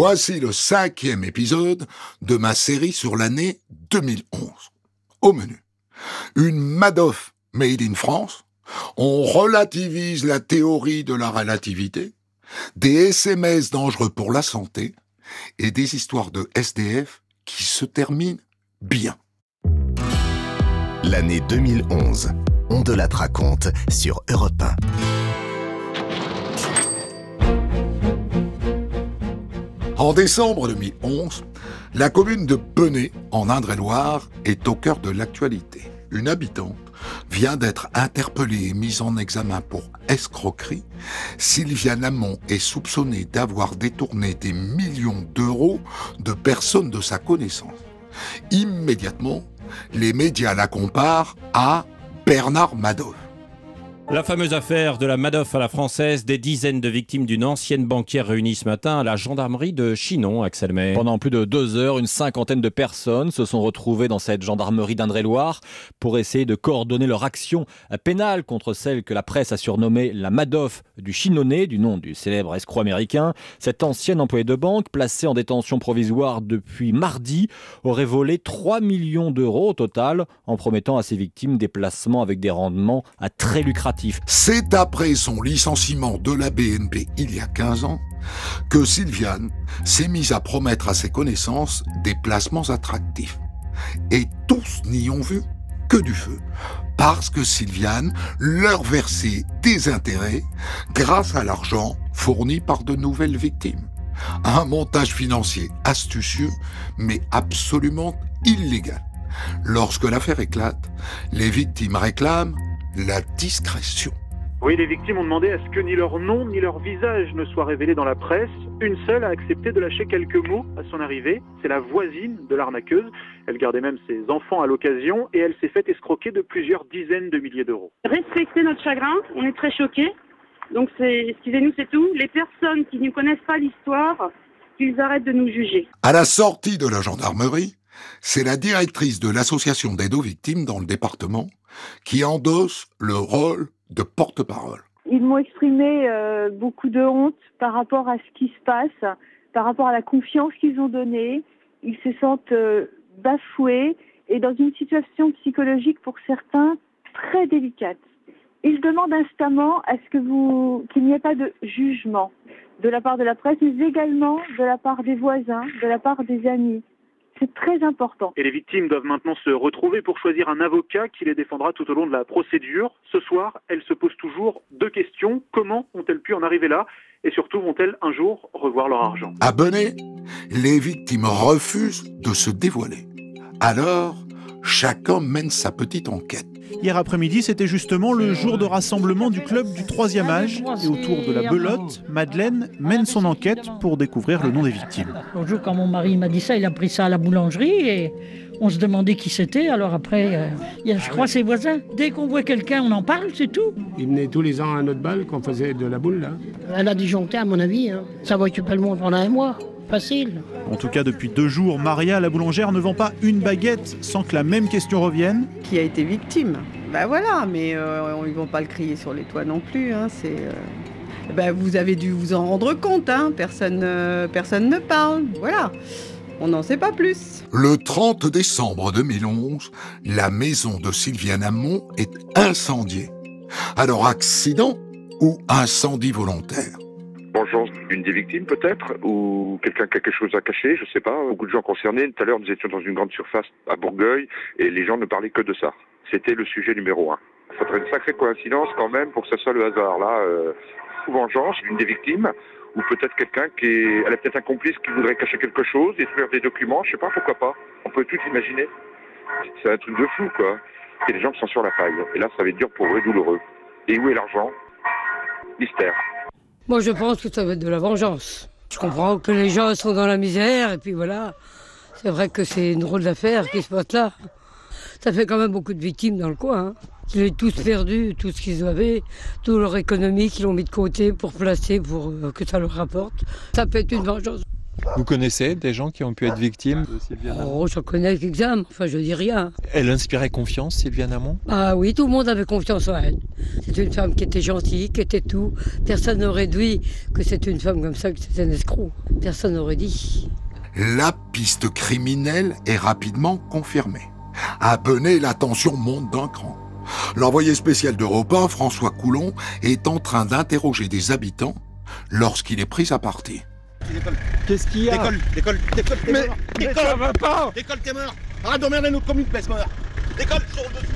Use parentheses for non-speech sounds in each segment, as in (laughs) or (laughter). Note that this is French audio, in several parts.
Voici le cinquième épisode de ma série sur l'année 2011. Au menu, une Madoff made in France, on relativise la théorie de la relativité, des SMS dangereux pour la santé et des histoires de SDF qui se terminent bien. L'année 2011, on de la raconte sur Europe 1. En décembre 2011, la commune de Penay, en Indre-et-Loire, est au cœur de l'actualité. Une habitante vient d'être interpellée et mise en examen pour escroquerie. Sylviane Amont est soupçonnée d'avoir détourné des millions d'euros de personnes de sa connaissance. Immédiatement, les médias la comparent à Bernard Madoff. La fameuse affaire de la Madoff à la française, des dizaines de victimes d'une ancienne banquière réunies ce matin à la gendarmerie de Chinon, Axel May. Pendant plus de deux heures, une cinquantaine de personnes se sont retrouvées dans cette gendarmerie d'Indre-et-Loire pour essayer de coordonner leur action pénale contre celle que la presse a surnommée la Madoff du Chinonais, du nom du célèbre escroc américain. Cette ancienne employée de banque, placée en détention provisoire depuis mardi, aurait volé 3 millions d'euros au total en promettant à ses victimes des placements avec des rendements à très lucratifs. C'est après son licenciement de la BNP il y a 15 ans que Sylviane s'est mise à promettre à ses connaissances des placements attractifs. Et tous n'y ont vu que du feu, parce que Sylviane leur versait des intérêts grâce à l'argent fourni par de nouvelles victimes. Un montage financier astucieux, mais absolument illégal. Lorsque l'affaire éclate, les victimes réclament la discrétion. Oui, les victimes ont demandé à ce que ni leur nom ni leur visage ne soient révélés dans la presse. Une seule a accepté de lâcher quelques mots à son arrivée. C'est la voisine de l'arnaqueuse. Elle gardait même ses enfants à l'occasion et elle s'est fait escroquer de plusieurs dizaines de milliers d'euros. Respectez notre chagrin, on est très choqués. Donc excusez-nous, c'est tout. Les personnes qui ne connaissent pas l'histoire, qu'ils arrêtent de nous juger. À la sortie de la gendarmerie, c'est la directrice de l'association d'aide aux victimes dans le département qui endosse le rôle de porte-parole. Ils m'ont exprimé euh, beaucoup de honte par rapport à ce qui se passe, par rapport à la confiance qu'ils ont donnée. Ils se sentent euh, bafoués et dans une situation psychologique pour certains très délicate. Ils demandent instamment à ce que vous qu'il n'y ait pas de jugement de la part de la presse, mais également de la part des voisins, de la part des amis. C'est très important. Et les victimes doivent maintenant se retrouver pour choisir un avocat qui les défendra tout au long de la procédure. Ce soir, elles se posent toujours deux questions. Comment ont-elles pu en arriver là? Et surtout, vont-elles un jour revoir leur argent? À Benet, les victimes refusent de se dévoiler. Alors, chacun mène sa petite enquête. Hier après-midi, c'était justement le jour de rassemblement du club du troisième âge. Et autour de la belote, Madeleine mène son enquête pour découvrir le nom des victimes. jour, quand mon mari m'a dit ça, il a pris ça à la boulangerie et on se demandait qui c'était. Alors après, euh, il y a, je crois, ses voisins. Dès qu'on voit quelqu'un, on en parle, c'est tout. Il venait tous les ans à notre bal qu'on faisait de la boule, là. Elle a disjoncté, à mon avis. Hein. Ça va occuper le monde pendant un mois. Facile. En tout cas, depuis deux jours, Maria, la boulangère, ne vend pas une baguette sans que la même question revienne. Qui a été victime Ben voilà, mais euh, ils ne vont pas le crier sur les toits non plus. Hein, c'est, euh, ben, vous avez dû vous en rendre compte, hein, personne, euh, personne ne parle. Voilà. On n'en sait pas plus. Le 30 décembre 2011, la maison de Sylviane Amont est incendiée. Alors accident ou incendie volontaire? Vengeance d'une des victimes peut-être, ou quelqu'un qui a quelque chose à cacher, je sais pas. Beaucoup de gens concernés. Tout à l'heure, nous étions dans une grande surface à Bourgueil et les gens ne parlaient que de ça. C'était le sujet numéro un. Ça serait une sacrée coïncidence quand même pour que ce soit le hasard là. Euh, vengeance d'une des victimes, ou peut-être quelqu'un qui est, elle a peut-être un complice qui voudrait cacher quelque chose, détruire des documents, je sais pas, pourquoi pas. On peut tout imaginer. C'est un truc de fou quoi. A des gens sont sur la paille. Et là, ça va être dur pour eux et douloureux. Et où est l'argent? Mystère. Moi, je pense que ça va être de la vengeance. Je comprends que les gens sont dans la misère, et puis voilà. C'est vrai que c'est une drôle d'affaire qui se passe là. Ça fait quand même beaucoup de victimes dans le coin. Hein. Ils ont tous perdu tout ce qu'ils avaient, toute leur économie qu'ils ont mis de côté pour placer, pour euh, que ça leur rapporte. Ça peut être une vengeance. Vous connaissez des gens qui ont pu être victimes de Sylviane Amont Oh, je connais quelques-uns, enfin je dis rien. Elle inspirait confiance, Sylviane Amont Ah oui, tout le monde avait confiance en elle. C'est une femme qui était gentille, qui était tout. Personne n'aurait dit que c'est une femme comme ça, que c'était un escroc. Personne n'aurait dit. La piste criminelle est rapidement confirmée. À Benet, la tension monte d'un cran. L'envoyé spécial d'Europe 1, François Coulon, est en train d'interroger des habitants lorsqu'il est pris à partie. Qu'est-ce qu'il y a Décolle, décolle, décolle, t'es Mais- mort. mais Décolle, ça va pas Décolle, t'es mort. Arrête d'emmerder notre commune, baisse mort. Décolle, sur le dessus.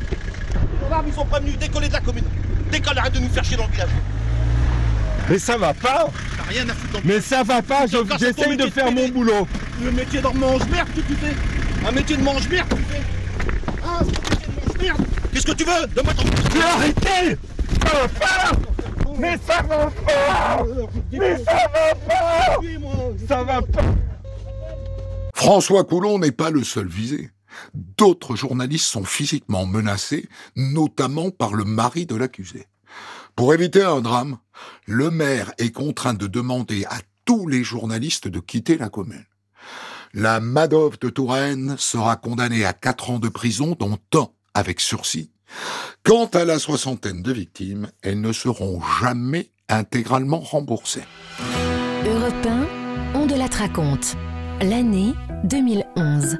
Les gendarmes, ils sont prévenus, décollez de la commune. Décolle, arrête de nous faire chier dans le village. Mais ça va pas T'as rien à foutre dans Mais ça va pas, je- ton j'essaye de faire mon boulot Le métier de mange-merde que tu fais. Un métier de mange-merde que tu fais. Ah, c'est un métier de mange-merde. Qu'est-ce que tu veux? Donne-moi ton... Mais arrêtez Ça va pas Mais ça va pas Mais ça va pas François Coulon n'est pas le seul visé. D'autres journalistes sont physiquement menacés, notamment par le mari de l'accusé. Pour éviter un drame, le maire est contraint de demander à tous les journalistes de quitter la commune. La Madoff de Touraine sera condamnée à quatre ans de prison, dont un avec sursis. Quant à la soixantaine de victimes, elles ne seront jamais intégralement remboursées. Europe 1, on de la raconte. L'année 2011.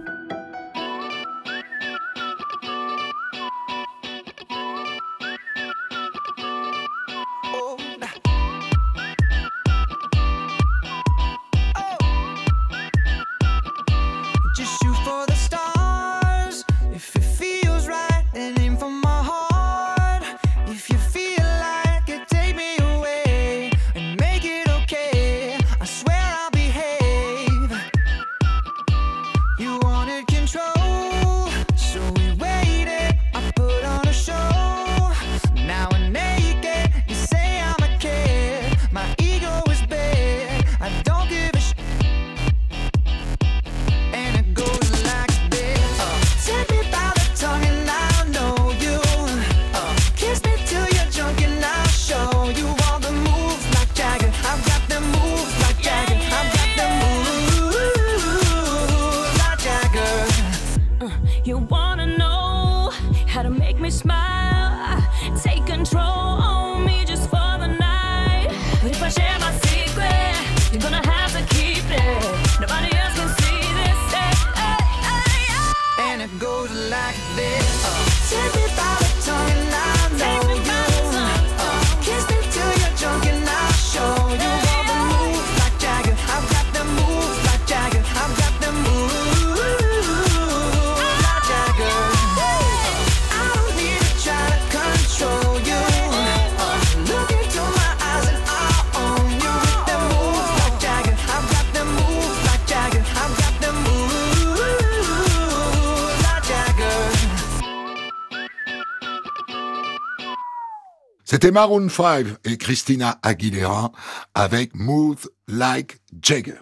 C'était Maroon 5 et Christina Aguilera avec Move Like Jagger.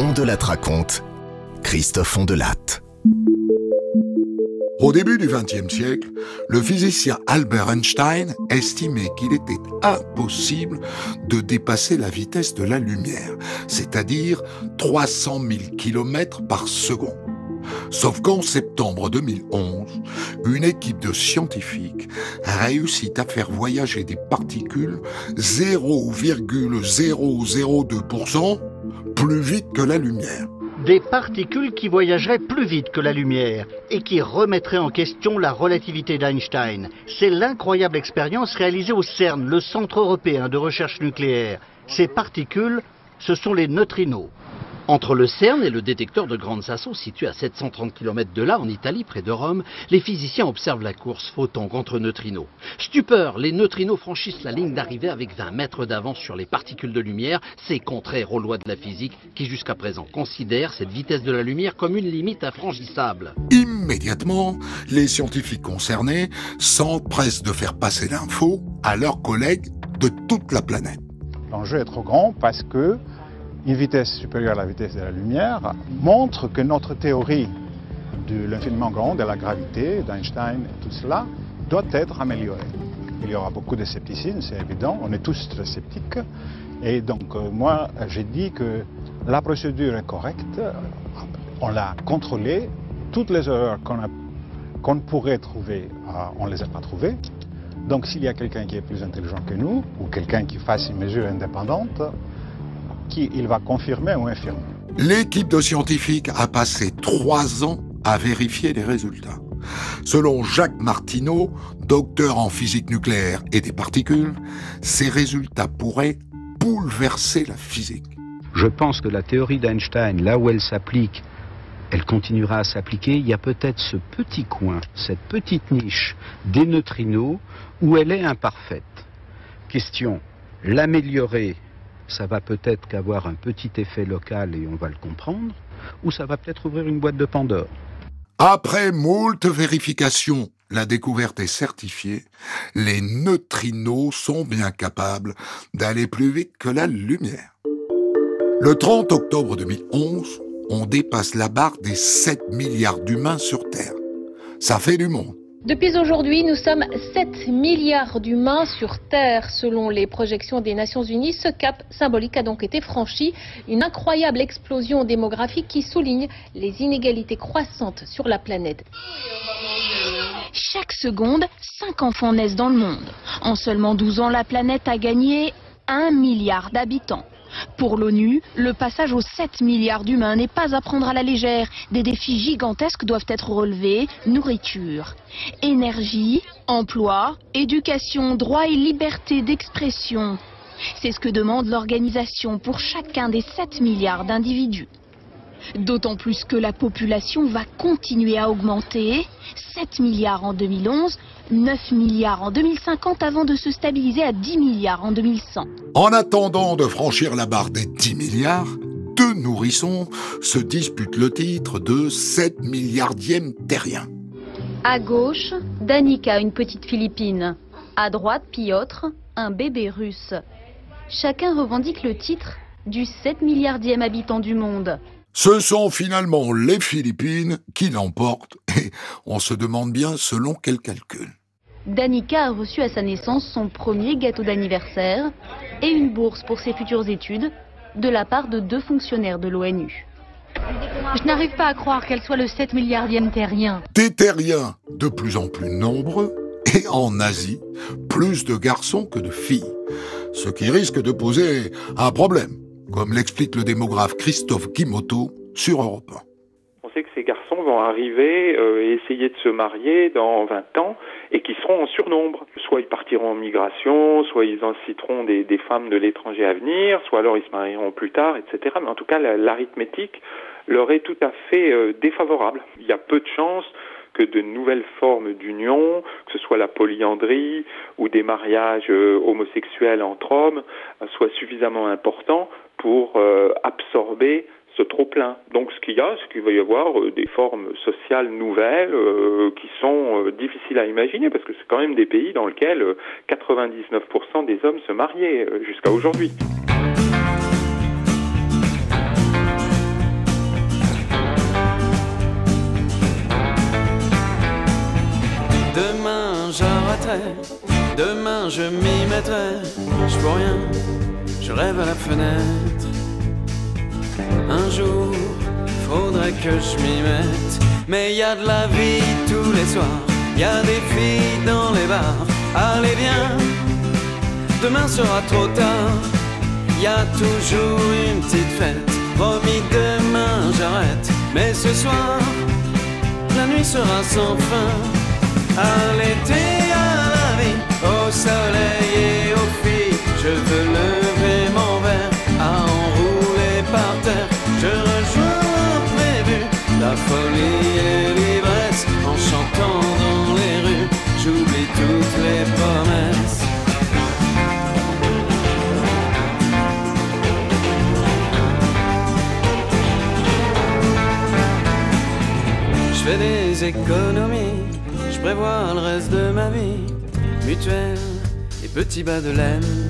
On de la raconte. Christophe Ondelatte. Au début du XXe siècle, le physicien Albert Einstein estimait qu'il était impossible de dépasser la vitesse de la lumière, c'est-à-dire 300 000 km par seconde. Sauf qu'en septembre 2011, une équipe de scientifiques réussit à faire voyager des particules 0,002% plus vite que la lumière. Des particules qui voyageraient plus vite que la lumière et qui remettraient en question la relativité d'Einstein. C'est l'incroyable expérience réalisée au CERN, le Centre européen de recherche nucléaire. Ces particules, ce sont les neutrinos. Entre le CERN et le détecteur de Grande Sasso, situé à 730 km de là, en Italie, près de Rome, les physiciens observent la course photon contre neutrinos. Stupeur, les neutrinos franchissent la ligne d'arrivée avec 20 mètres d'avance sur les particules de lumière. C'est contraire aux lois de la physique qui, jusqu'à présent, considèrent cette vitesse de la lumière comme une limite infranchissable. Immédiatement, les scientifiques concernés s'empressent de faire passer l'info à leurs collègues de toute la planète. L'enjeu est trop grand parce que une vitesse supérieure à la vitesse de la lumière montre que notre théorie de l'infiniment grand, de la gravité, d'Einstein tout cela, doit être améliorée. il y aura beaucoup de scepticisme, c'est évident. On est tous très sceptiques. Et donc, euh, moi, j'ai dit que la procédure est correcte. On l'a contrôlée. Toutes les erreurs qu'on pourrait trouver, euh, on ne les a pas trouvées. Donc, s'il y a quelqu'un qui est plus intelligent que nous, ou quelqu'un qui fasse une mesure indépendante, qui, il va confirmer ou infirmer. L'équipe de scientifiques a passé trois ans à vérifier les résultats. Selon Jacques Martineau, docteur en physique nucléaire et des particules, ces résultats pourraient bouleverser la physique. Je pense que la théorie d'Einstein, là où elle s'applique, elle continuera à s'appliquer. Il y a peut-être ce petit coin, cette petite niche des neutrinos où elle est imparfaite. Question, l'améliorer, ça va peut-être qu'avoir un petit effet local et on va le comprendre, ou ça va peut-être ouvrir une boîte de Pandore. Après moult vérifications, la découverte est certifiée. Les neutrinos sont bien capables d'aller plus vite que la lumière. Le 30 octobre 2011, on dépasse la barre des 7 milliards d'humains sur Terre. Ça fait du monde. Depuis aujourd'hui, nous sommes 7 milliards d'humains sur Terre. Selon les projections des Nations Unies, ce cap symbolique a donc été franchi. Une incroyable explosion démographique qui souligne les inégalités croissantes sur la planète. Chaque seconde, 5 enfants naissent dans le monde. En seulement 12 ans, la planète a gagné 1 milliard d'habitants. Pour l'ONU, le passage aux 7 milliards d'humains n'est pas à prendre à la légère. Des défis gigantesques doivent être relevés. Nourriture, énergie, emploi, éducation, droit et liberté d'expression. C'est ce que demande l'organisation pour chacun des 7 milliards d'individus. D'autant plus que la population va continuer à augmenter. 7 milliards en 2011, 9 milliards en 2050 avant de se stabiliser à 10 milliards en 2100. En attendant de franchir la barre des 10 milliards, deux nourrissons se disputent le titre de 7 milliardième terrien. À gauche, Danica, une petite Philippine. À droite, Piotr, un bébé russe. Chacun revendique le titre du 7 milliardième habitant du monde. Ce sont finalement les Philippines qui l'emportent et on se demande bien selon quel calcul. Danica a reçu à sa naissance son premier gâteau d'anniversaire et une bourse pour ses futures études de la part de deux fonctionnaires de l'ONU. Je n'arrive pas à croire qu'elle soit le 7 milliardième terrien. Des terriens de plus en plus nombreux et en Asie, plus de garçons que de filles. Ce qui risque de poser un problème, comme l'explique le démographe Christophe Kimoto sur Europe 1. On sait que ces garçons vont arriver euh, et essayer de se marier dans 20 ans et qui seront en surnombre. Soit ils partiront en migration, soit ils inciteront des, femmes de l'étranger à venir, soit alors ils se marieront plus tard, etc. Mais en tout cas, la- l'arithmétique leur est tout à fait euh, défavorable. Il y a peu de chances que de nouvelles formes d'union, que ce soit la polyandrie ou des mariages euh, homosexuels entre hommes, euh, soient suffisamment importants pour euh, absorber ce trop-plein. Donc ce qu'il y a, c'est qu'il va y avoir des formes sociales nouvelles qui sont difficiles à imaginer parce que c'est quand même des pays dans lesquels euh, 99% des hommes se mariaient jusqu'à aujourd'hui. Demain je m'y mettrai. Je vois rien, je rêve à la fenêtre. Un jour, faudrait que je m'y mette. Mais y a de la vie tous les soirs, y a des filles dans les bars. Allez viens, demain sera trop tard. Y a toujours une petite fête. Promis demain j'arrête, mais ce soir, la nuit sera sans fin. Je prévois le reste de ma vie. Mutuelle et petits bas de laine.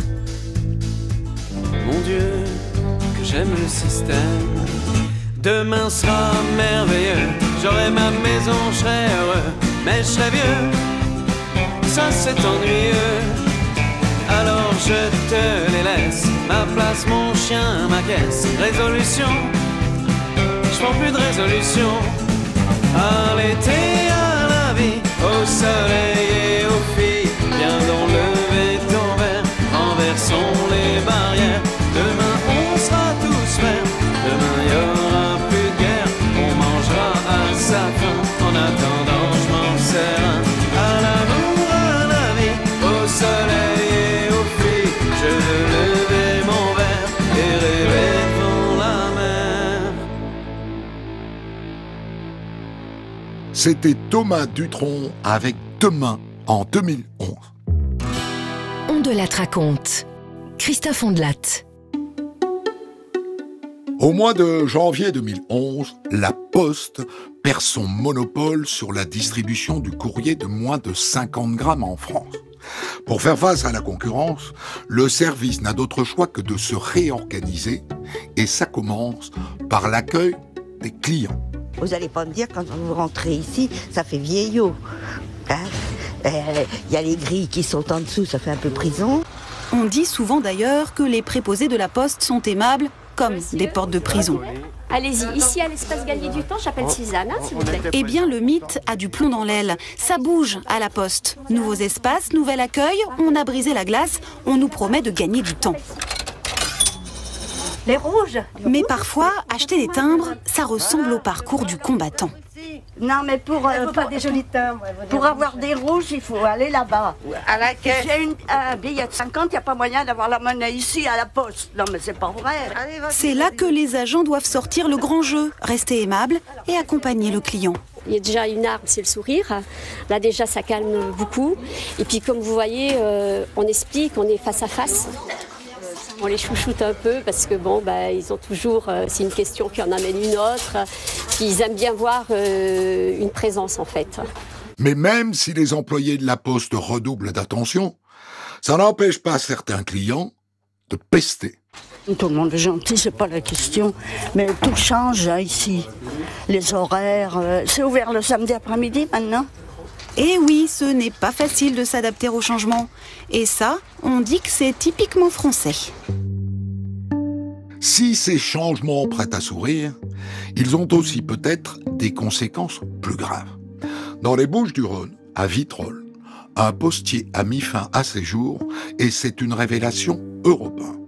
Mon Dieu, que j'aime le système. Demain sera merveilleux, j'aurai ma maison, je serai heureux, mais je serai vieux. Ça c'est ennuyeux, je te les laisse. Ma place, mon chien, ma caisse. Résolution, je prends plus de résolution. À l'été, vie, C'était Thomas Dutronc avec Demain en 2011. On de la raconte. Christophe Ondelat. Au mois de janvier 2011, la Poste perd son monopole sur la distribution du courrier de moins de 50 grammes en France. Pour faire face à la concurrence, le service n'a d'autre choix que de se réorganiser et ça commence par l'accueil des clients. Vous n'allez pas me dire quand vous rentrez ici, ça fait vieillot. Hein? Euh, Il y a les grilles qui sont en dessous, ça fait un peu prison. On dit souvent d'ailleurs que les préposés de la poste sont aimables comme des portes de prison. Allez-y, ici à l'espace gagner du temps, j'appelle Suzanne, hein, s'il vous plaît. Eh bien, le mythe a du plomb dans l'aile. Ça bouge à la poste. Nouveaux espaces, nouvel accueil, on a brisé la glace, on nous promet de gagner du temps. Les rouges Mais parfois, acheter des timbres, ça ressemble au parcours du combattant. Non, mais pour, euh, pour, des jolis pour avoir des rouges, il faut aller là-bas. À la caisse. J'ai une- un billet de 50, il n'y a pas moyen d'avoir la monnaie ici à la poste. Non, mais c'est pas vrai. C'est là que les agents doivent sortir le grand jeu, rester aimables et accompagner le client. Il y a déjà une arme, c'est le sourire. Là déjà, ça calme beaucoup. Et puis comme vous voyez, euh, on explique, on est face à face. On les chouchoute un peu parce que bon, bah, ils ont toujours, euh, c'est une question qui en amène une autre. Puis ils aiment bien voir euh, une présence en fait. Mais même si les employés de la Poste redoublent d'attention, ça n'empêche pas certains clients de pester. Tout le monde est gentil, c'est pas la question. Mais tout change hein, ici. Les horaires, euh, c'est ouvert le samedi après-midi maintenant? Et oui, ce n'est pas facile de s'adapter au changement. Et ça, on dit que c'est typiquement français. Si ces changements prêtent à sourire, ils ont aussi peut-être des conséquences plus graves. Dans les Bouches du Rhône, à Vitrolles, un postier a mis fin à ses jours et c'est une révélation européenne.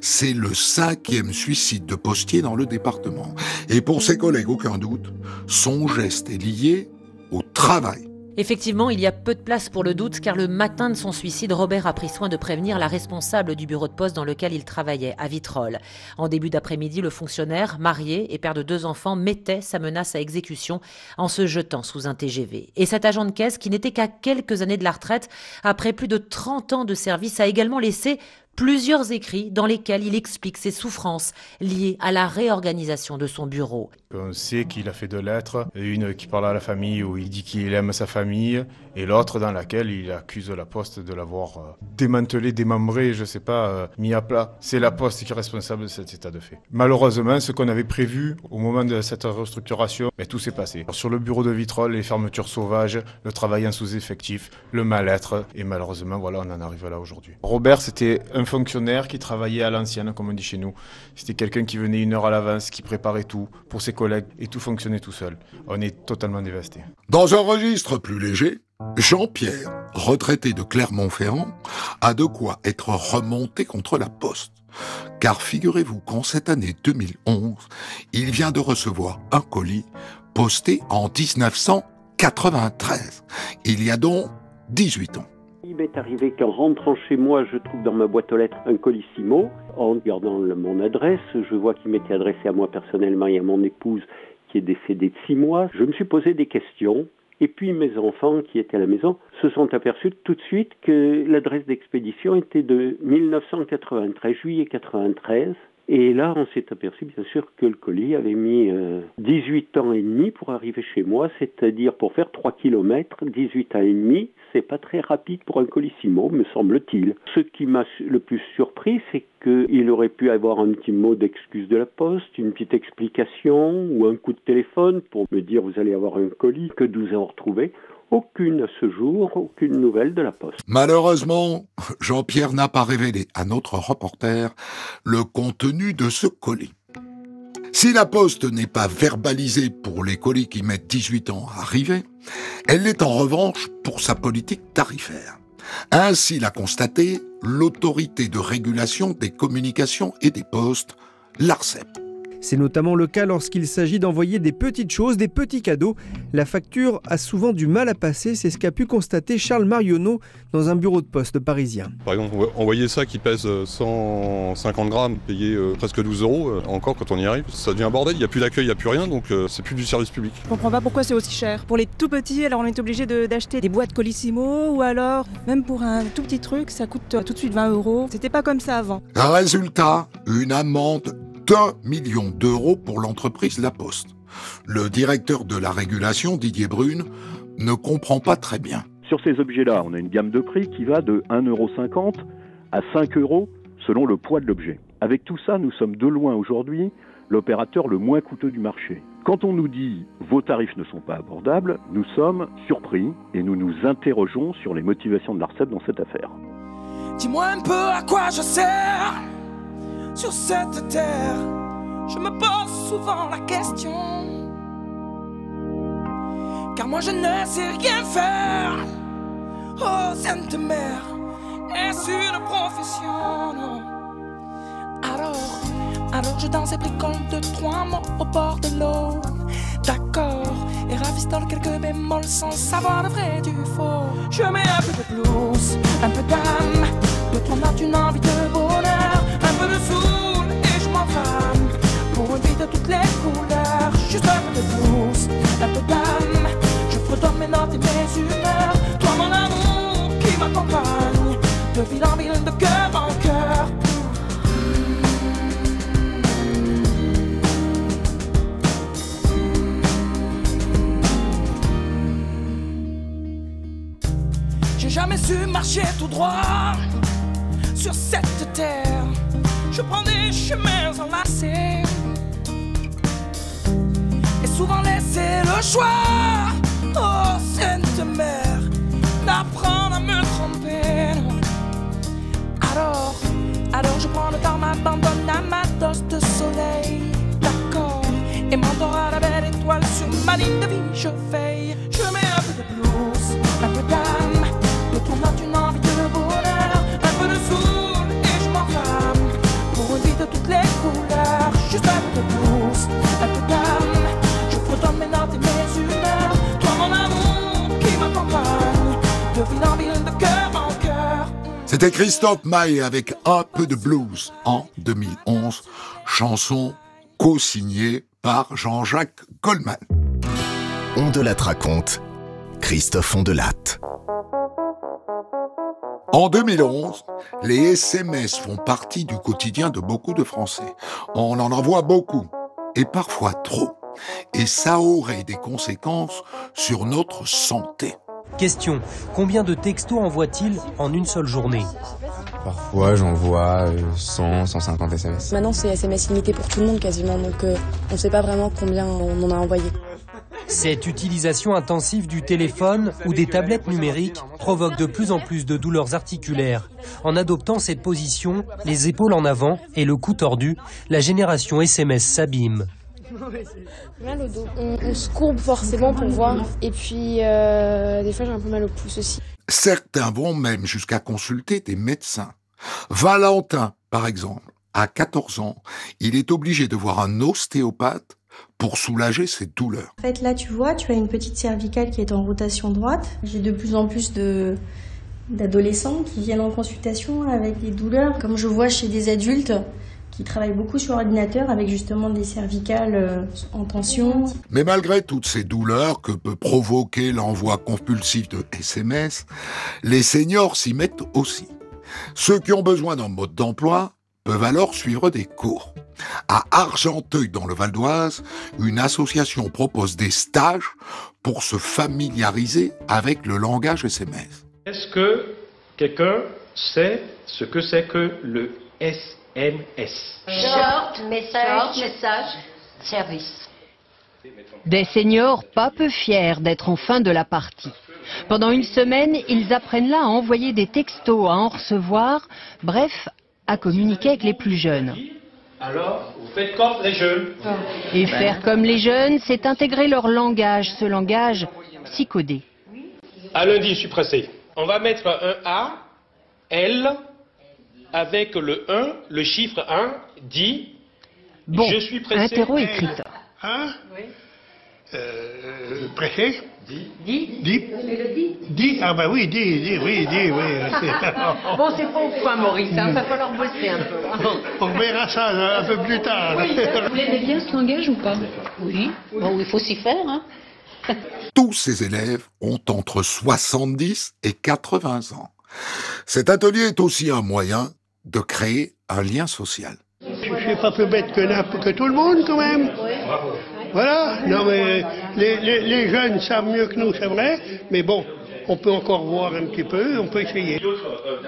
C'est le cinquième suicide de postier dans le département. Et pour ses collègues, aucun doute, son geste est lié au travail. Effectivement, il y a peu de place pour le doute car le matin de son suicide, Robert a pris soin de prévenir la responsable du bureau de poste dans lequel il travaillait, à Vitrolles. En début d'après-midi, le fonctionnaire, marié et père de deux enfants, mettait sa menace à exécution en se jetant sous un TGV. Et cet agent de caisse, qui n'était qu'à quelques années de la retraite, après plus de 30 ans de service, a également laissé plusieurs écrits dans lesquels il explique ses souffrances liées à la réorganisation de son bureau. On sait qu'il a fait deux lettres, une qui parle à la famille où il dit qu'il aime sa famille, et l'autre dans laquelle il accuse la Poste de l'avoir euh, démantelé, démembré, je sais pas, euh, mis à plat. C'est la Poste qui est responsable de cet état de fait. Malheureusement, ce qu'on avait prévu au moment de cette restructuration, mais tout s'est passé. Sur le bureau de Vitrolles, les fermetures sauvages, le travail en sous-effectif, le mal-être, et malheureusement, voilà, on en arrive là aujourd'hui. Robert, c'était un fonctionnaire qui travaillait à l'ancienne, comme on dit chez nous. C'était quelqu'un qui venait une heure à l'avance, qui préparait tout pour ses collègues, et tout fonctionnait tout seul. On est totalement dévasté. Dans un registre plus léger, Jean-Pierre, retraité de Clermont-Ferrand, a de quoi être remonté contre la poste. Car figurez-vous qu'en cette année 2011, il vient de recevoir un colis posté en 1993. Il y a donc 18 ans. Il m'est arrivé qu'en rentrant chez moi, je trouve dans ma boîte aux lettres un colissimo. En regardant mon adresse, je vois qu'il m'était adressé à moi personnellement et à mon épouse qui est décédée de six mois. Je me suis posé des questions. Et puis mes enfants qui étaient à la maison se sont aperçus tout de suite que l'adresse d'expédition était de 1993, juillet 93. Et là, on s'est aperçu, bien sûr, que le colis avait mis euh, 18 ans et demi pour arriver chez moi, c'est-à-dire pour faire 3 km, 18 ans et demi, c'est pas très rapide pour un colissimo, me semble-t-il. Ce qui m'a le plus surpris, c'est qu'il aurait pu avoir un petit mot d'excuse de la poste, une petite explication ou un coup de téléphone pour me dire vous allez avoir un colis que 12 heures retrouvé. Aucune à ce jour, aucune nouvelle de la Poste. Malheureusement, Jean-Pierre n'a pas révélé à notre reporter le contenu de ce colis. Si la poste n'est pas verbalisée pour les colis qui mettent 18 ans à arriver, elle l'est en revanche pour sa politique tarifaire. Ainsi l'a constaté l'autorité de régulation des communications et des postes, l'ARCEP. C'est notamment le cas lorsqu'il s'agit d'envoyer des petites choses, des petits cadeaux. La facture a souvent du mal à passer, c'est ce qu'a pu constater Charles Marionneau dans un bureau de poste parisien. Par exemple, envoyer ça qui pèse 150 grammes, payer euh, presque 12 euros, euh, encore quand on y arrive, ça devient un bordel, il n'y a plus d'accueil, il n'y a plus rien, donc euh, c'est plus du service public. Je comprends pas pourquoi c'est aussi cher. Pour les tout petits, alors on est obligé de- d'acheter des boîtes Colissimo ou alors même pour un tout petit truc, ça coûte euh, tout de suite 20 euros. C'était pas comme ça avant. Résultat, une amende d'un million d'euros pour l'entreprise La Poste. Le directeur de la régulation, Didier Brune, ne comprend pas très bien. Sur ces objets-là, on a une gamme de prix qui va de 1,50€ à 5 euros selon le poids de l'objet. Avec tout ça, nous sommes de loin aujourd'hui l'opérateur le moins coûteux du marché. Quand on nous dit vos tarifs ne sont pas abordables, nous sommes surpris et nous nous interrogeons sur les motivations de l'ARCEP dans cette affaire. Dis-moi un peu à quoi je sers sur cette terre. Je me pose souvent la question. Car moi je ne sais rien faire. Oh, Sainte Mère, est-ce une profession? Alors, alors je danse et bricole de trois mots au bord de l'eau. D'accord, et ravistole quelques bémols sans savoir le vrai du faux. Je mets un peu de blues, un peu d'âme, de trois notes, une envie de soul et je m'enflamme pour une vie de toutes les couleurs. Juste un peu de blues, un peu d'âme, je fredonne mes notes et mes humeurs. Toi, mon amour qui m'accompagne, de ville en ville, de cœur en cœur. J'ai jamais su marcher tout droit sur cette terre. Je prends des chemins enlacés et souvent laisser le choix. Oh, Sainte Mère, d'apprendre à me tromper. Alors, alors je prends le temps, m'abandonne à ma dose de soleil. D'accord, et m'endors à la belle étoile sur ma ligne de vie. Je veille, C'était Christophe Maé avec un peu de blues en 2011, chanson co-signée par Jean-Jacques Goldman. On de la raconte. Christophe Ondelat. En 2011, les SMS font partie du quotidien de beaucoup de Français. On en envoie beaucoup, et parfois trop. Et ça aurait des conséquences sur notre santé. Question combien de textos envoie-t-il en une seule journée? Parfois, j'envoie euh, 100, 150 SMS. Maintenant, c'est SMS limité pour tout le monde quasiment, donc euh, on ne sait pas vraiment combien on en a envoyé. Cette utilisation intensive du téléphone ou des tablettes numériques provoque de plus en plus de douleurs articulaires. En adoptant cette position, les épaules en avant et le cou tordu, la génération SMS s'abîme. Mal au dos. On, on se courbe forcément pour voir, et puis euh, des fois j'ai un peu mal au pouce aussi. Certains vont même jusqu'à consulter des médecins. Valentin, par exemple, à 14 ans, il est obligé de voir un ostéopathe pour soulager ses douleurs. En fait, là, tu vois, tu as une petite cervicale qui est en rotation droite. J'ai de plus en plus de d'adolescents qui viennent en consultation avec des douleurs, comme je vois chez des adultes qui travaillent beaucoup sur ordinateur avec justement des cervicales euh, en tension. Mais malgré toutes ces douleurs que peut provoquer l'envoi compulsif de SMS, les seniors s'y mettent aussi. Ceux qui ont besoin d'un mode d'emploi peuvent alors suivre des cours. À Argenteuil, dans le Val d'Oise, une association propose des stages pour se familiariser avec le langage SMS. Est-ce que quelqu'un sait ce que c'est que le SMS Short message, message, service. Des seniors pas peu fiers d'être en fin de la partie. Pendant une semaine, ils apprennent là à envoyer des textos, à en recevoir, bref, à communiquer avec les plus jeunes. Alors, vous faites comme les jeunes. Et faire comme les jeunes, c'est intégrer leur langage, ce langage si codé. À lundi, je suis pressé. On va mettre un A, L, avec le 1, le chiffre 1, dit Bon, Je suis pressé. interro écrite. Hein euh, Pressé Dis. Dis. Dis. Dis. Ah bah oui, dis, dis, oui, dis, oui. (laughs) Bon, c'est pas au point, Maurice, hein, va falloir bosser un peu. On verra ça un peu plus tard. Vous l'aimez bien ce langage ou pas? Oui. Bon, il faut s'y faire, hein. (laughs) Tous ces élèves ont entre 70 et 80 ans. Cet atelier est aussi un moyen de créer un lien social. Je suis pas plus bête que, que tout le monde quand même. Voilà. Non mais les, les- les jeunes savent mieux que nous, c'est vrai. Mais bon, on peut encore voir un petit peu, on peut essayer.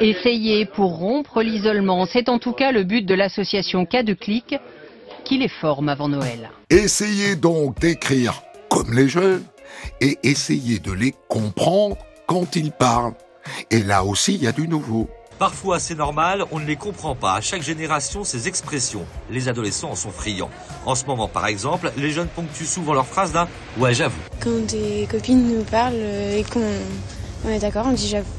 Essayer pour rompre l'isolement, c'est en tout cas le but de l'association Cas de Clic qui les forme avant Noël. Essayez donc d'écrire comme les jeunes et essayez de les comprendre quand ils parlent. Et là aussi, il y a du nouveau. Parfois, c'est normal, on ne les comprend pas. À chaque génération, ses expressions. Les adolescents en sont friands. En ce moment, par exemple, les jeunes ponctuent souvent leurs phrases d'un « ouais, j'avoue Quand des copines nous parlent et qu'on on est d'accord, on dit j'avoue. ».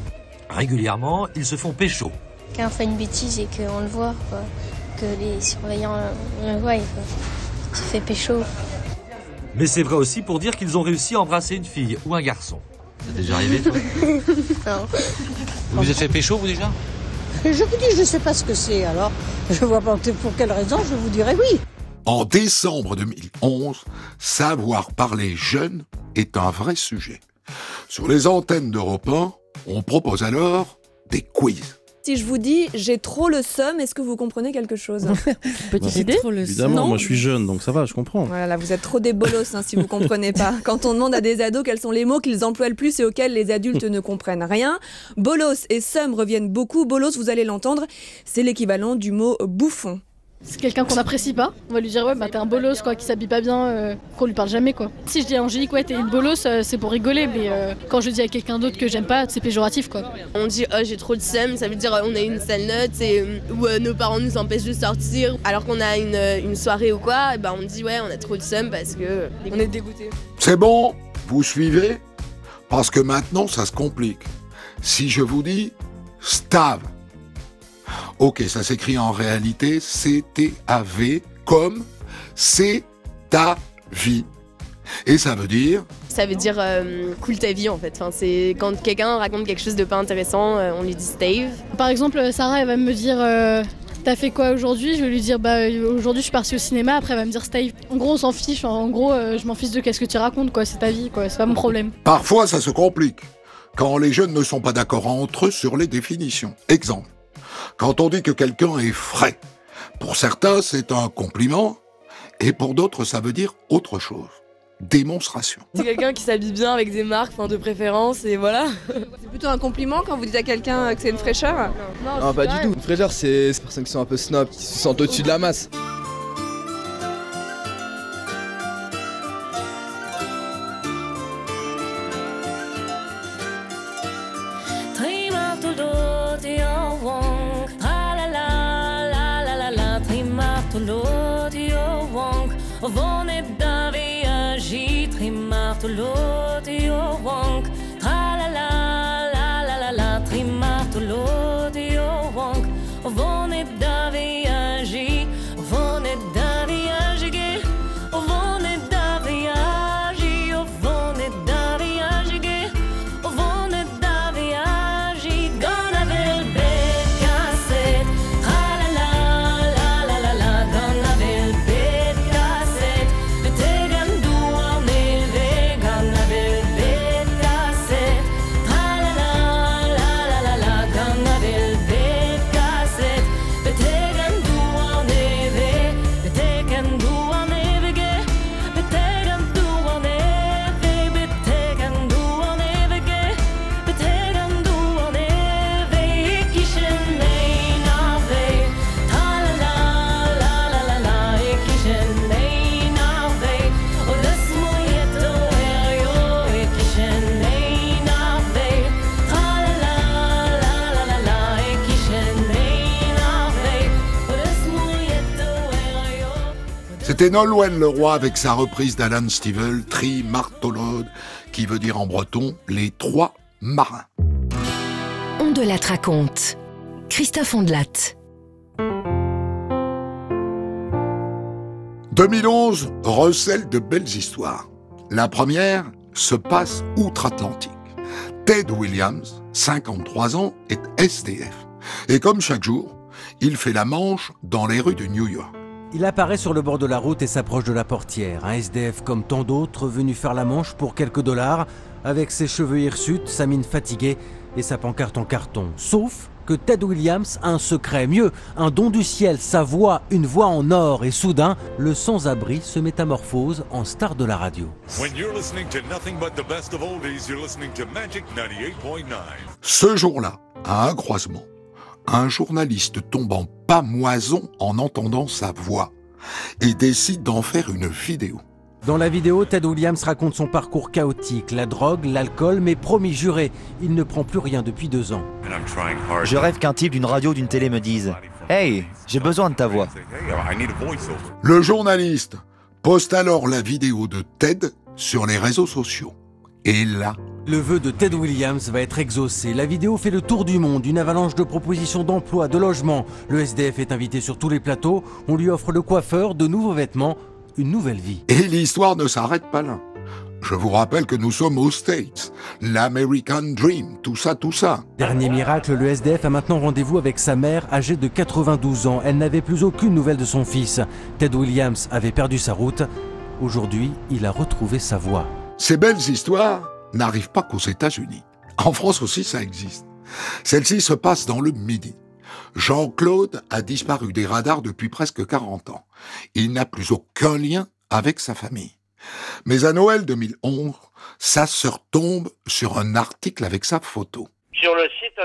Régulièrement, ils se font pécho. Quand on fait une bêtise et qu'on le voit, quoi. Que les surveillants le voient, quoi. Tu fais pécho. Mais c'est vrai aussi pour dire qu'ils ont réussi à embrasser une fille ou un garçon. C'est déjà arrivé, toi? (laughs) Non. Vous vous êtes fait pécho, vous, déjà? Je vous dis, je ne sais pas ce que c'est, alors je vois pas pour quelle raison, je vous dirais oui. En décembre 2011, savoir parler jeune est un vrai sujet. Sur les antennes d'Europe 1, on propose alors des quiz. Si je vous dis j'ai trop le seum, est-ce que vous comprenez quelque chose (laughs) Petite idée Évidemment, Non moi je suis jeune, donc ça va, je comprends. Voilà, vous êtes trop des bolos hein, si vous comprenez pas. Quand on demande à des ados quels sont les mots qu'ils emploient le plus et auxquels les adultes ne comprennent rien, bolos et seum reviennent beaucoup. Bolos, vous allez l'entendre, c'est l'équivalent du mot bouffon. C'est quelqu'un qu'on n'apprécie pas. On va lui dire ouais bah t'es un bolos quoi, qui s'habille pas bien, euh, qu'on lui parle jamais quoi. Si je dis à Angélique ouais t'es une bolos, euh, c'est pour rigoler, mais euh, quand je dis à quelqu'un d'autre que j'aime pas, c'est péjoratif quoi. On dit oh j'ai trop de seum, ça veut dire on a une sale note et euh, ou euh, nos parents nous empêchent de sortir alors qu'on a une, une soirée ou quoi, et ben on dit ouais on a trop de seum parce que on est dégoûté. C'est bon Vous suivez Parce que maintenant, ça se complique. Si je vous dis stave, ok, ça s'écrit en réalité C-T-A-V comme c'est ta vie. Et ça veut dire Ça veut dire euh, cool ta vie en fait. Enfin, c'est quand quelqu'un raconte quelque chose de pas intéressant, euh, on lui dit stave. Par exemple, euh, Sarah elle va me dire euh, T'as fait quoi aujourd'hui? Je vais lui dire bah aujourd'hui je suis partie au cinéma, après elle va me dire Stave. En gros on s'en fiche, en gros euh, je m'en fiche de qu'est-ce que tu racontes quoi, c'est ta vie quoi, c'est pas mon problème. Parfois, ça se complique quand les jeunes ne sont pas d'accord entre eux sur les définitions. Exemple, quand on dit que quelqu'un est frais, pour certains, c'est un compliment, et pour d'autres, ça veut dire autre chose. Démonstration. C'est quelqu'un qui s'habille bien avec des marques, enfin de préférence et voilà. C'est plutôt un compliment quand vous dites à quelqu'un que c'est une fraîcheur? Non, pas du tout. Une fraîcheur, c'est ces personnes qui sont un peu snob, qui se sentent au-dessus de la masse. dolor. C'était Nolwenn Leroy avec sa reprise d'Alan Stivell, Tri Martolode, qui veut dire en breton les trois marins. On de la raconte. Christophe Ondelat. 2011 recèle de belles histoires. La première se passe outre-Atlantique. Ted Williams, 53 ans, est SDF. Et comme chaque jour, il fait la manche dans les rues de New York. Il apparaît sur le bord de la route et s'approche de la portière. Un SDF comme tant d'autres, venu faire la manche pour quelques dollars, avec ses cheveux hirsutes, sa mine fatiguée et sa pancarte en carton. Sauf que Ted Williams a un secret, mieux, un don du ciel, sa voix, une voix en or, et soudain, le sans-abri se métamorphose en star de la radio. When you're listening to nothing but the best of oldies, you're listening to Magic 98.9. Ce jour-là, à un croisement, un journaliste tombe en pamoison en entendant sa voix et décide d'en faire une vidéo. Dans la vidéo, Ted Williams raconte son parcours chaotique, la drogue, l'alcool, mais promis juré, il ne prend plus rien depuis deux ans. Je rêve qu'un type d'une radio ou d'une télé me dise Hey, j'ai besoin de ta voix. Le journaliste poste alors la vidéo de Ted sur les réseaux sociaux. Et là, Le vœu de Ted Williams va être exaucé. La vidéo fait le tour du monde, une avalanche de propositions d'emploi, de logement. Le SDF est invité sur tous les plateaux. On lui offre le coiffeur, de nouveaux vêtements, une nouvelle vie. et l'histoire ne s'arrête pas là. Je vous rappelle que nous sommes aux States, l'American Dream, tout ça, tout ça. Dernier miracle, le SDF a maintenant rendez-vous avec sa mère âgée de 92 ans. Elle n'avait plus aucune nouvelle de son fils. Ted Williams avait perdu sa route. Aujourd'hui, il a retrouvé sa voix. Ces belles histoires n'arrivent pas qu'aux États-Unis. En France aussi, ça existe. Celle-ci se passe dans le Midi. Jean-Claude a disparu des radars depuis presque 40 ans. Il n'a plus aucun lien avec sa famille. Mais à Noël 2011, sa sœur tombe sur un article avec sa photo.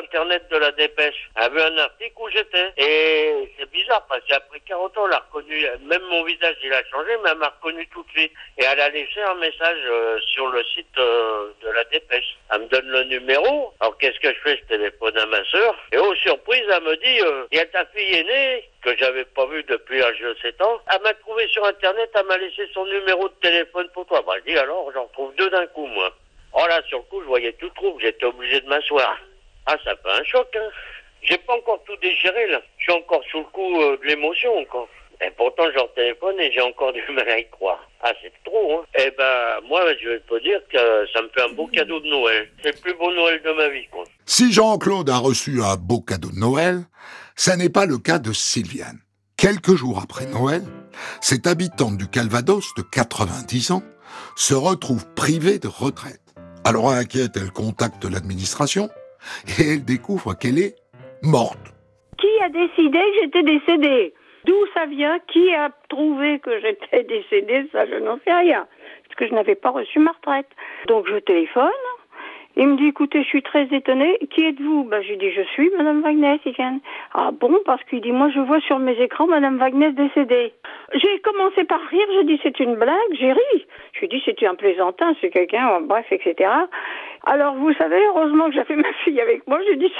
Internet de la dépêche. Elle a vu un article où j'étais. Et c'est bizarre parce qu'après 40 ans, elle a reconnu, même mon visage il a changé, mais elle m'a reconnu tout de suite. Et elle a laissé un message euh, sur le site euh, de la dépêche. Elle me donne le numéro. Alors qu'est-ce que je fais? Je téléphone à ma sœur. Et aux surprises, elle me dit, euh, il y a ta fille aînée que j'avais pas vue depuis l'âge de 7 ans. Elle m'a trouvé sur internet, elle m'a laissé son numéro de téléphone pour toi. Bah, je dis alors, j'en trouve deux d'un coup, moi. Oh là, sur le coup, je voyais tout trouble, j'étais obligé de m'asseoir. Ah, ça fait un choc, hein. J'ai pas encore tout déchiré, là. Je suis encore sous le coup euh, de l'émotion, encore. Et pourtant, je téléphone et j'ai encore du mal à y croire. Ah, c'est trop, hein. Eh ben, moi, je vais te dire que ça me fait un beau cadeau de Noël. C'est le plus beau Noël de ma vie, quoi. Si Jean-Claude a reçu un beau cadeau de Noël, ça n'est pas le cas de Sylviane. Quelques jours après Noël, cette habitante du Calvados de 90 ans se retrouve privée de retraite. Alors inquiète, elle contacte l'administration (laughs) et elle découvre qu'elle est morte. Qui a décidé que j'étais décédée? D'où ça vient? Qui a trouvé que j'étais décédée? Ça, je n'en sais rien. Parce que je n'avais pas reçu ma retraite. Donc je téléphone. Il me dit, écoutez, je suis très étonnée. Qui êtes-vous? Ben, Je lui dis, je suis Madame Wagner. Ah bon? Parce qu'il dit, moi, je vois sur mes écrans Madame Wagner décédée. J'ai commencé par rire. Je dis, c'est une blague. J'ai ri. Je lui dis, c'est un plaisantin, c'est quelqu'un, bref, etc. Alors, vous savez, heureusement que j'avais (laughs) ma fille avec moi. Je lui dis,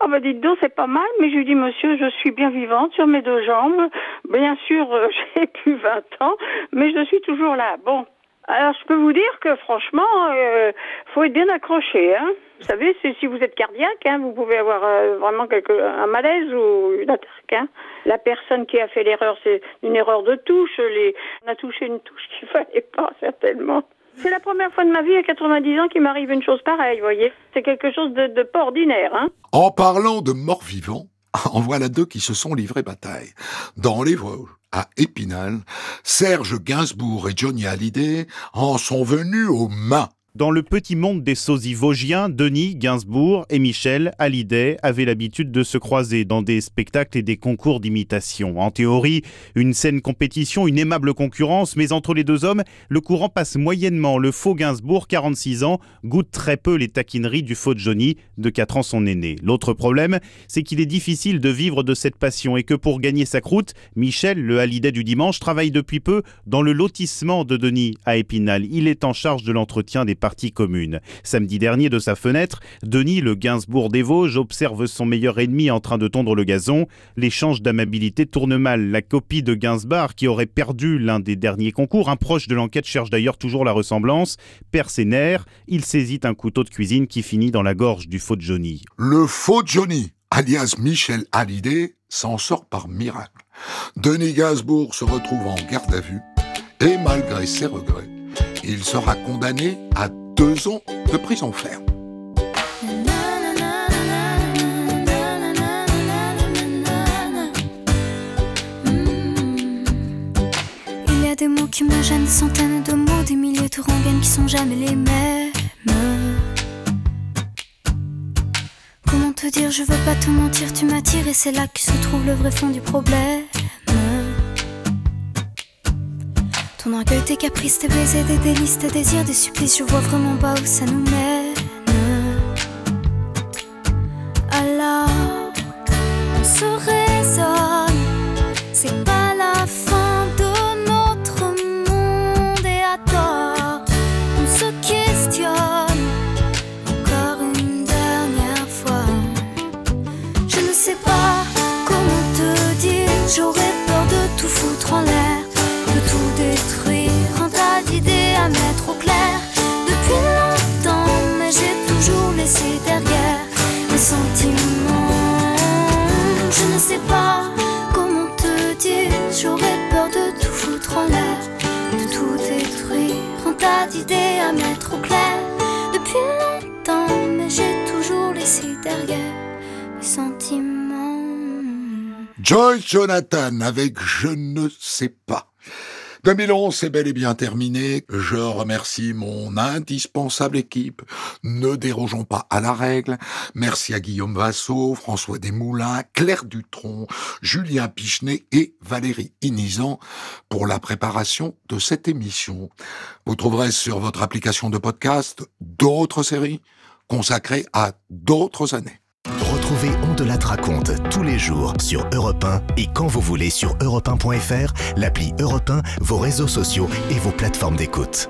ah bah dites donc, c'est pas mal, mais je lui dis, monsieur, je suis bien vivante sur mes deux jambes. Bien sûr, euh, (laughs) j'ai plus 20 ans, mais je suis toujours là. Bon, alors je peux vous dire que franchement, euh, faut être bien accroché. Hein. Vous savez, si vous êtes cardiaque, hein, vous pouvez avoir euh, vraiment quelque, un malaise ou une attaque. Hein. La personne qui a fait l'erreur, c'est une erreur de touche. Les... On a touché une touche (laughs) qu'il fallait pas, certainement. C'est la première fois de ma vie à 90 ans qu'il m'arrive une chose pareille, voyez. C'est quelque chose de, de pas ordinaire. Hein. En parlant de morts vivants, (laughs) en voilà deux qui se sont livrés bataille. Dans les Vosges, à Épinal, Serge Gainsbourg et Johnny Hallyday en sont venus aux mains. Dans le petit monde des sosies vosgiens, Denis, Gainsbourg et Michel Hallyday avaient l'habitude de se croiser dans des spectacles et des concours d'imitation. En théorie, une saine compétition, une aimable concurrence, mais entre les deux hommes, le courant passe moyennement. Le faux Gainsbourg, 46 ans, goûte très peu les taquineries du faux Johnny, de 4 ans son aîné. L'autre problème, c'est qu'il est difficile de vivre de cette passion et que pour gagner sa croûte, Michel, le Hallyday du dimanche, travaille depuis peu dans le lotissement de Denis à Épinal. Il est en charge de l'entretien des commune. Samedi dernier, de sa fenêtre, Denis, le Gainsbourg des Vosges, observe son meilleur ennemi en train de tondre le gazon. L'échange d'amabilité tourne mal. La copie de Gainsbourg, qui aurait perdu l'un des derniers concours, un proche de l'enquête cherche d'ailleurs toujours la ressemblance, perd ses nerfs, il saisit un couteau de cuisine qui finit dans la gorge du faux Johnny. Le faux Johnny, alias Michel Hallyday, s'en sort par miracle. Denis Gainsbourg se retrouve en garde à vue et malgré ses regrets, il sera condamné à deux ans de prison ferme. Il y a des mots qui me gênent, centaines de mots, des milliers de rengaines qui sont jamais les mêmes. Comment te dire, je veux pas te mentir, tu m'attires et c'est là que se trouve le vrai fond du problème. Ton orgueil, tes caprices, tes baisers, des délices, tes désirs, des supplices, je vois vraiment pas où ça nous mène. Alors, on se raisonne, c'est pas la fin de notre monde et à tort, on se questionne encore une dernière fois. Je ne sais pas comment te dire, j'aurais peur de tout foutre en l'air, mettre au clair. Depuis longtemps, mais j'ai toujours laissé derrière mes sentiments. Je ne sais pas comment te dire, j'aurais peur de tout foutre en l'air, de tout détruire, un tas d'idées à mettre au clair. Depuis longtemps, mais j'ai toujours laissé derrière mes sentiments. Joyce Jonathan avec Je ne sais pas. 2011, c'est bel et bien terminé. Je remercie mon indispensable équipe. Ne dérogeons pas à la règle. Merci à Guillaume Vassot, François Desmoulins, Claire Dutronc, Julien Pichenet et Valérie Inizan pour la préparation de cette émission. Vous trouverez sur votre application de podcast d'autres séries consacrées à d'autres années. Retrouvez On de la raconte tous les jours sur Europe 1 et quand vous voulez sur europe1.fr, l'appli Europe 1, vos réseaux sociaux et vos plateformes d'écoute.